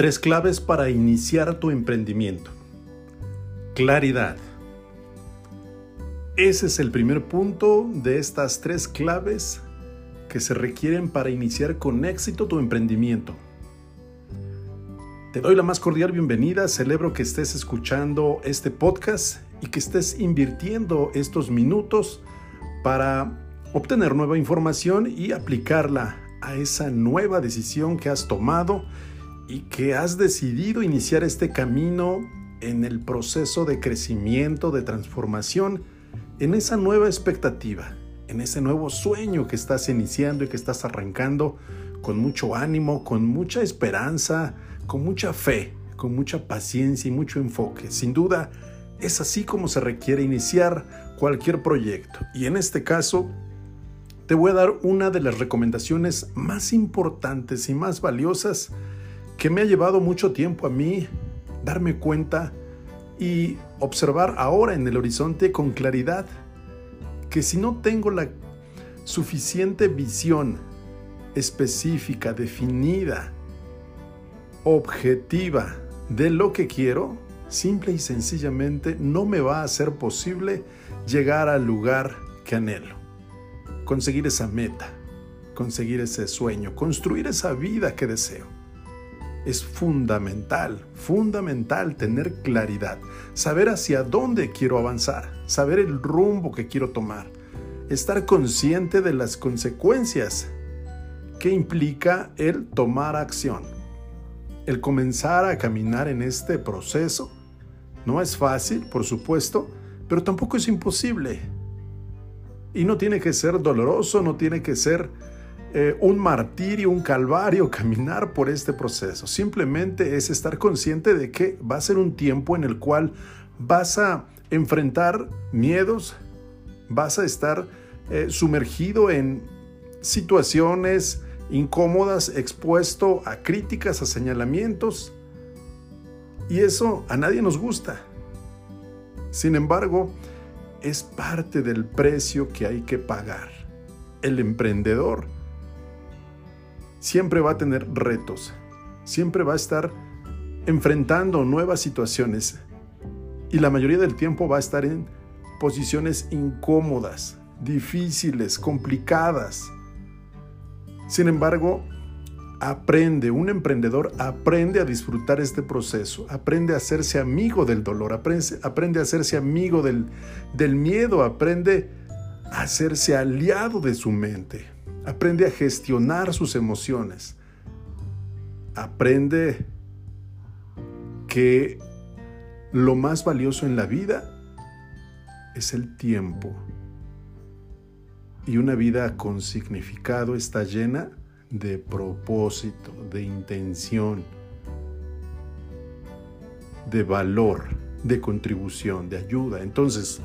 Tres claves para iniciar tu emprendimiento. Claridad. Ese es el primer punto de estas tres claves que se requieren para iniciar con éxito tu emprendimiento. Te doy la más cordial bienvenida, celebro que estés escuchando este podcast y que estés invirtiendo estos minutos para obtener nueva información y aplicarla a esa nueva decisión que has tomado y que has decidido iniciar este camino en el proceso de crecimiento, de transformación, en esa nueva expectativa, en ese nuevo sueño que estás iniciando y que estás arrancando con mucho ánimo, con mucha esperanza, con mucha fe, con mucha paciencia y mucho enfoque. Sin duda, es así como se requiere iniciar cualquier proyecto. Y en este caso, te voy a dar una de las recomendaciones más importantes y más valiosas que me ha llevado mucho tiempo a mí darme cuenta y observar ahora en el horizonte con claridad que si no tengo la suficiente visión específica, definida, objetiva de lo que quiero, simple y sencillamente no me va a ser posible llegar al lugar que anhelo, conseguir esa meta, conseguir ese sueño, construir esa vida que deseo es fundamental, fundamental tener claridad, saber hacia dónde quiero avanzar, saber el rumbo que quiero tomar, estar consciente de las consecuencias que implica el tomar acción. El comenzar a caminar en este proceso no es fácil, por supuesto, pero tampoco es imposible. Y no tiene que ser doloroso, no tiene que ser eh, un martirio, un calvario caminar por este proceso. Simplemente es estar consciente de que va a ser un tiempo en el cual vas a enfrentar miedos, vas a estar eh, sumergido en situaciones incómodas, expuesto a críticas, a señalamientos. Y eso a nadie nos gusta. Sin embargo, es parte del precio que hay que pagar. El emprendedor siempre va a tener retos, siempre va a estar enfrentando nuevas situaciones y la mayoría del tiempo va a estar en posiciones incómodas, difíciles, complicadas. Sin embargo, aprende, un emprendedor aprende a disfrutar este proceso, aprende a hacerse amigo del dolor, aprende, aprende a hacerse amigo del, del miedo, aprende a hacerse aliado de su mente. Aprende a gestionar sus emociones. Aprende que lo más valioso en la vida es el tiempo. Y una vida con significado está llena de propósito, de intención, de valor, de contribución, de ayuda. Entonces,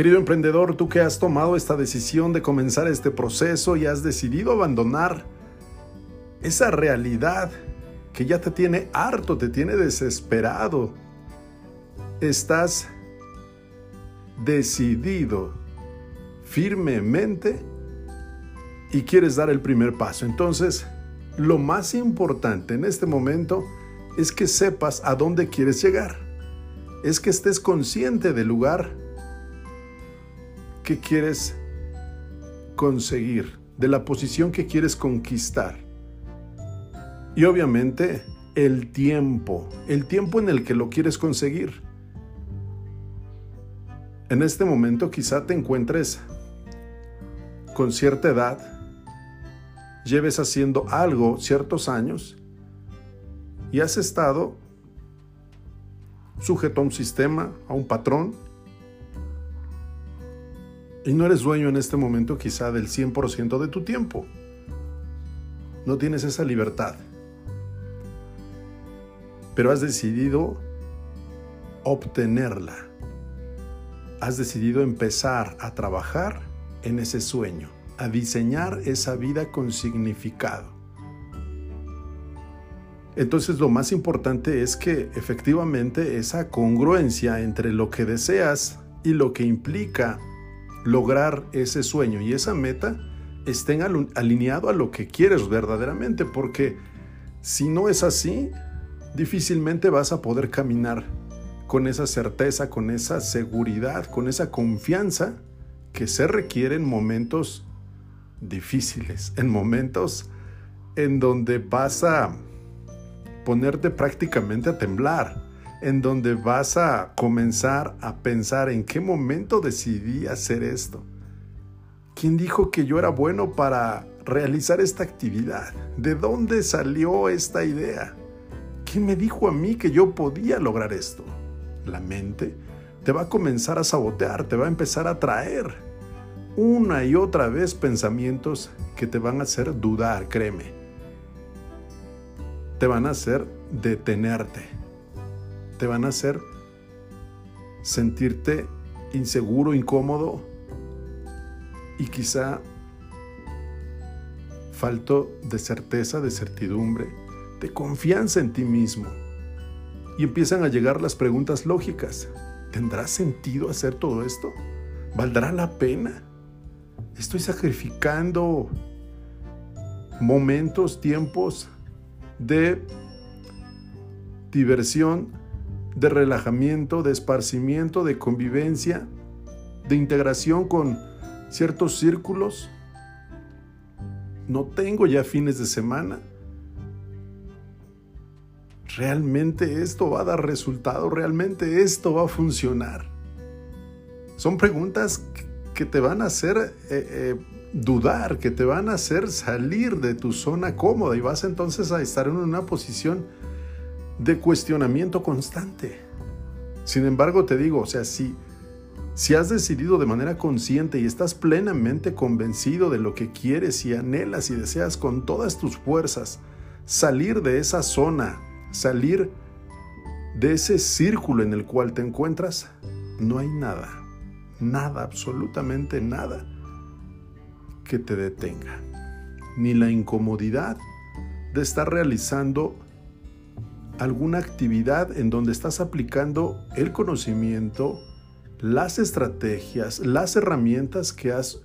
Querido emprendedor, tú que has tomado esta decisión de comenzar este proceso y has decidido abandonar esa realidad que ya te tiene harto, te tiene desesperado, estás decidido firmemente y quieres dar el primer paso. Entonces, lo más importante en este momento es que sepas a dónde quieres llegar. Es que estés consciente del lugar quieres conseguir, de la posición que quieres conquistar. Y obviamente el tiempo, el tiempo en el que lo quieres conseguir. En este momento quizá te encuentres con cierta edad, lleves haciendo algo ciertos años y has estado sujeto a un sistema, a un patrón, y no eres dueño en este momento quizá del 100% de tu tiempo. No tienes esa libertad. Pero has decidido obtenerla. Has decidido empezar a trabajar en ese sueño, a diseñar esa vida con significado. Entonces lo más importante es que efectivamente esa congruencia entre lo que deseas y lo que implica lograr ese sueño y esa meta estén alineado a lo que quieres verdaderamente, porque Si no es así, difícilmente vas a poder caminar con esa certeza, con esa seguridad, con esa confianza que se requiere en momentos difíciles, en momentos en donde vas a ponerte prácticamente a temblar, en donde vas a comenzar a pensar en qué momento decidí hacer esto. ¿Quién dijo que yo era bueno para realizar esta actividad? ¿De dónde salió esta idea? ¿Quién me dijo a mí que yo podía lograr esto? La mente te va a comenzar a sabotear, te va a empezar a traer una y otra vez pensamientos que te van a hacer dudar, créeme. Te van a hacer detenerte. Te van a hacer sentirte inseguro, incómodo y quizá falto de certeza, de certidumbre, de confianza en ti mismo. Y empiezan a llegar las preguntas lógicas. ¿Tendrá sentido hacer todo esto? ¿Valdrá la pena? Estoy sacrificando momentos, tiempos de diversión, de relajamiento, de esparcimiento, de convivencia, de integración con ciertos círculos. No tengo ya fines de semana. ¿Realmente esto va a dar resultado? ¿Realmente esto va a funcionar? Son preguntas que te van a hacer eh, eh, dudar, que te van a hacer salir de tu zona cómoda y vas entonces a estar en una posición de cuestionamiento constante. Sin embargo, te digo, o sea, si, si has decidido de manera consciente y estás plenamente convencido de lo que quieres y anhelas y deseas con todas tus fuerzas salir de esa zona, salir de ese círculo en el cual te encuentras, no hay nada, nada, absolutamente nada que te detenga, ni la incomodidad de estar realizando alguna actividad en donde estás aplicando el conocimiento, las estrategias, las herramientas que has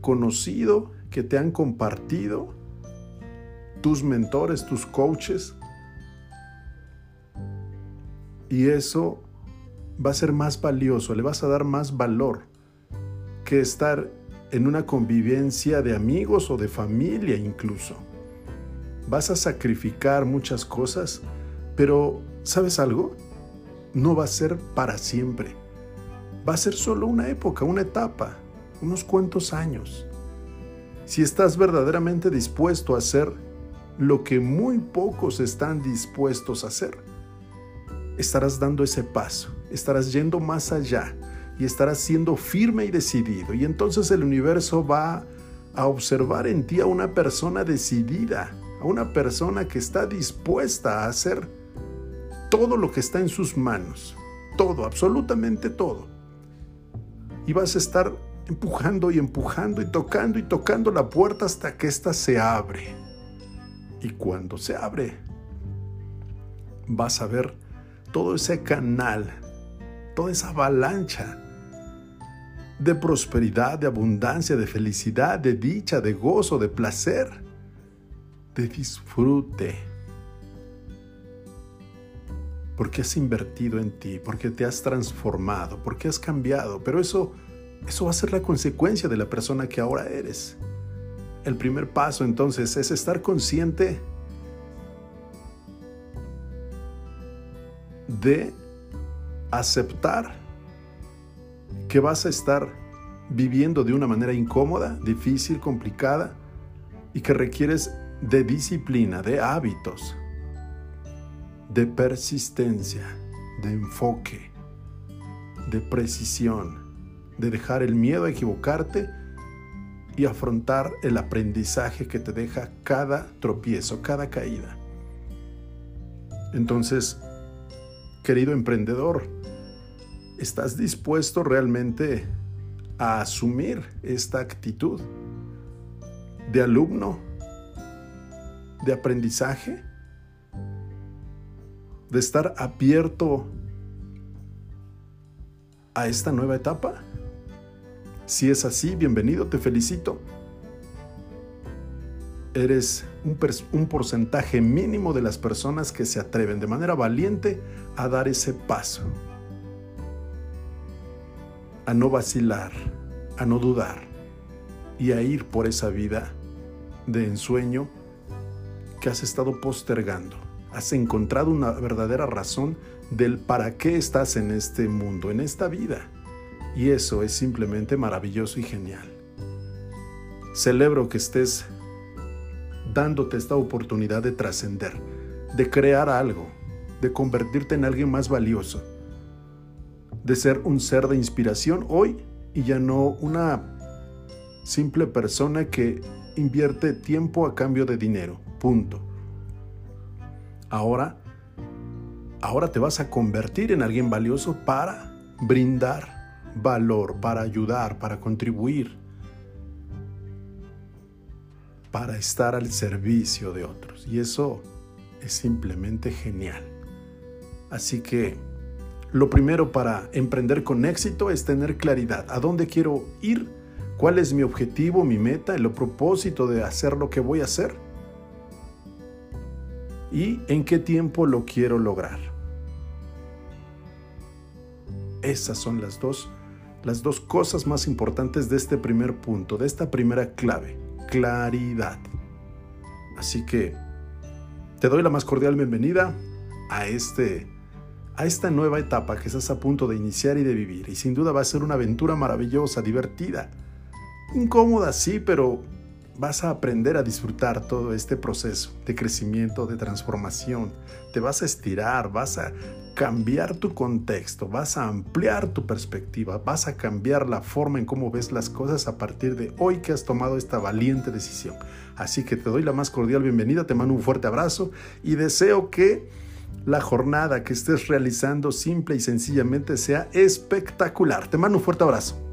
conocido, que te han compartido tus mentores, tus coaches. Y eso va a ser más valioso, le vas a dar más valor que estar en una convivencia de amigos o de familia incluso. Vas a sacrificar muchas cosas, pero ¿sabes algo? No va a ser para siempre. Va a ser solo una época, una etapa, unos cuantos años. Si estás verdaderamente dispuesto a hacer lo que muy pocos están dispuestos a hacer, estarás dando ese paso, estarás yendo más allá y estarás siendo firme y decidido. Y entonces el universo va a observar en ti a una persona decidida, a una persona que está dispuesta a hacer todo lo que está en sus manos, todo, absolutamente todo. Y vas a estar empujando y empujando y tocando y tocando la puerta hasta que ésta se abre. Y cuando se abre, vas a ver todo ese canal, toda esa avalancha de prosperidad, de abundancia, de felicidad, de dicha, de gozo, de placer, de disfrute. Porque has invertido en ti, porque te has transformado, porque has cambiado, pero eso eso va a ser la consecuencia de la persona que ahora eres. El primer paso entonces es estar consciente de aceptar que vas a estar viviendo de una manera incómoda, difícil, complicada y que requieres de disciplina, de hábitos, de persistencia, de enfoque, de precisión, de dejar el miedo a equivocarte y afrontar el aprendizaje que te deja cada tropiezo, cada caída. Entonces, querido emprendedor, ¿Estás dispuesto realmente a asumir esta actitud de alumno, de aprendizaje, de estar abierto a esta nueva etapa? Si es así, bienvenido, te felicito. eres un, porcentaje mínimo de las personas que se atreven de manera valiente a dar ese paso, a no vacilar, a no dudar y a ir por esa vida de ensueño que has estado postergando. Has encontrado una verdadera razón del para qué estás en este mundo, en esta vida. Y eso es simplemente maravilloso y genial. Celebro que estés dándote esta oportunidad de trascender, de crear algo, de convertirte en alguien más valioso, de ser un ser de inspiración hoy y ya no una simple persona que invierte tiempo a cambio de dinero. Punto. Ahora, ahora te vas a convertir en alguien valioso para brindar valor, para ayudar, para contribuir, para estar al servicio de otros. Y eso es simplemente genial. Así que lo primero para emprender con éxito es tener claridad. ¿A dónde quiero ir? ¿Cuál es mi objetivo, mi meta, el propósito de hacer lo que voy a hacer? ¿Y en qué tiempo lo quiero lograr? Esas son las dos, las dos cosas más importantes de este primer punto, de esta primera clave, claridad. Así que te doy la más cordial bienvenida a este a esta nueva etapa que estás a punto de iniciar y de vivir y sin duda va a ser una aventura maravillosa, divertida Incómoda, sí, pero vas a aprender a disfrutar todo este proceso de crecimiento, de transformación. Te vas a estirar, vas a cambiar tu contexto, vas a ampliar tu perspectiva, vas a cambiar la forma en cómo ves las cosas a partir de hoy que has tomado esta valiente decisión. Así que te doy la más cordial bienvenida, te mando un fuerte abrazo y deseo que la jornada que estés realizando simple y sencillamente sea espectacular. Te mando un fuerte abrazo.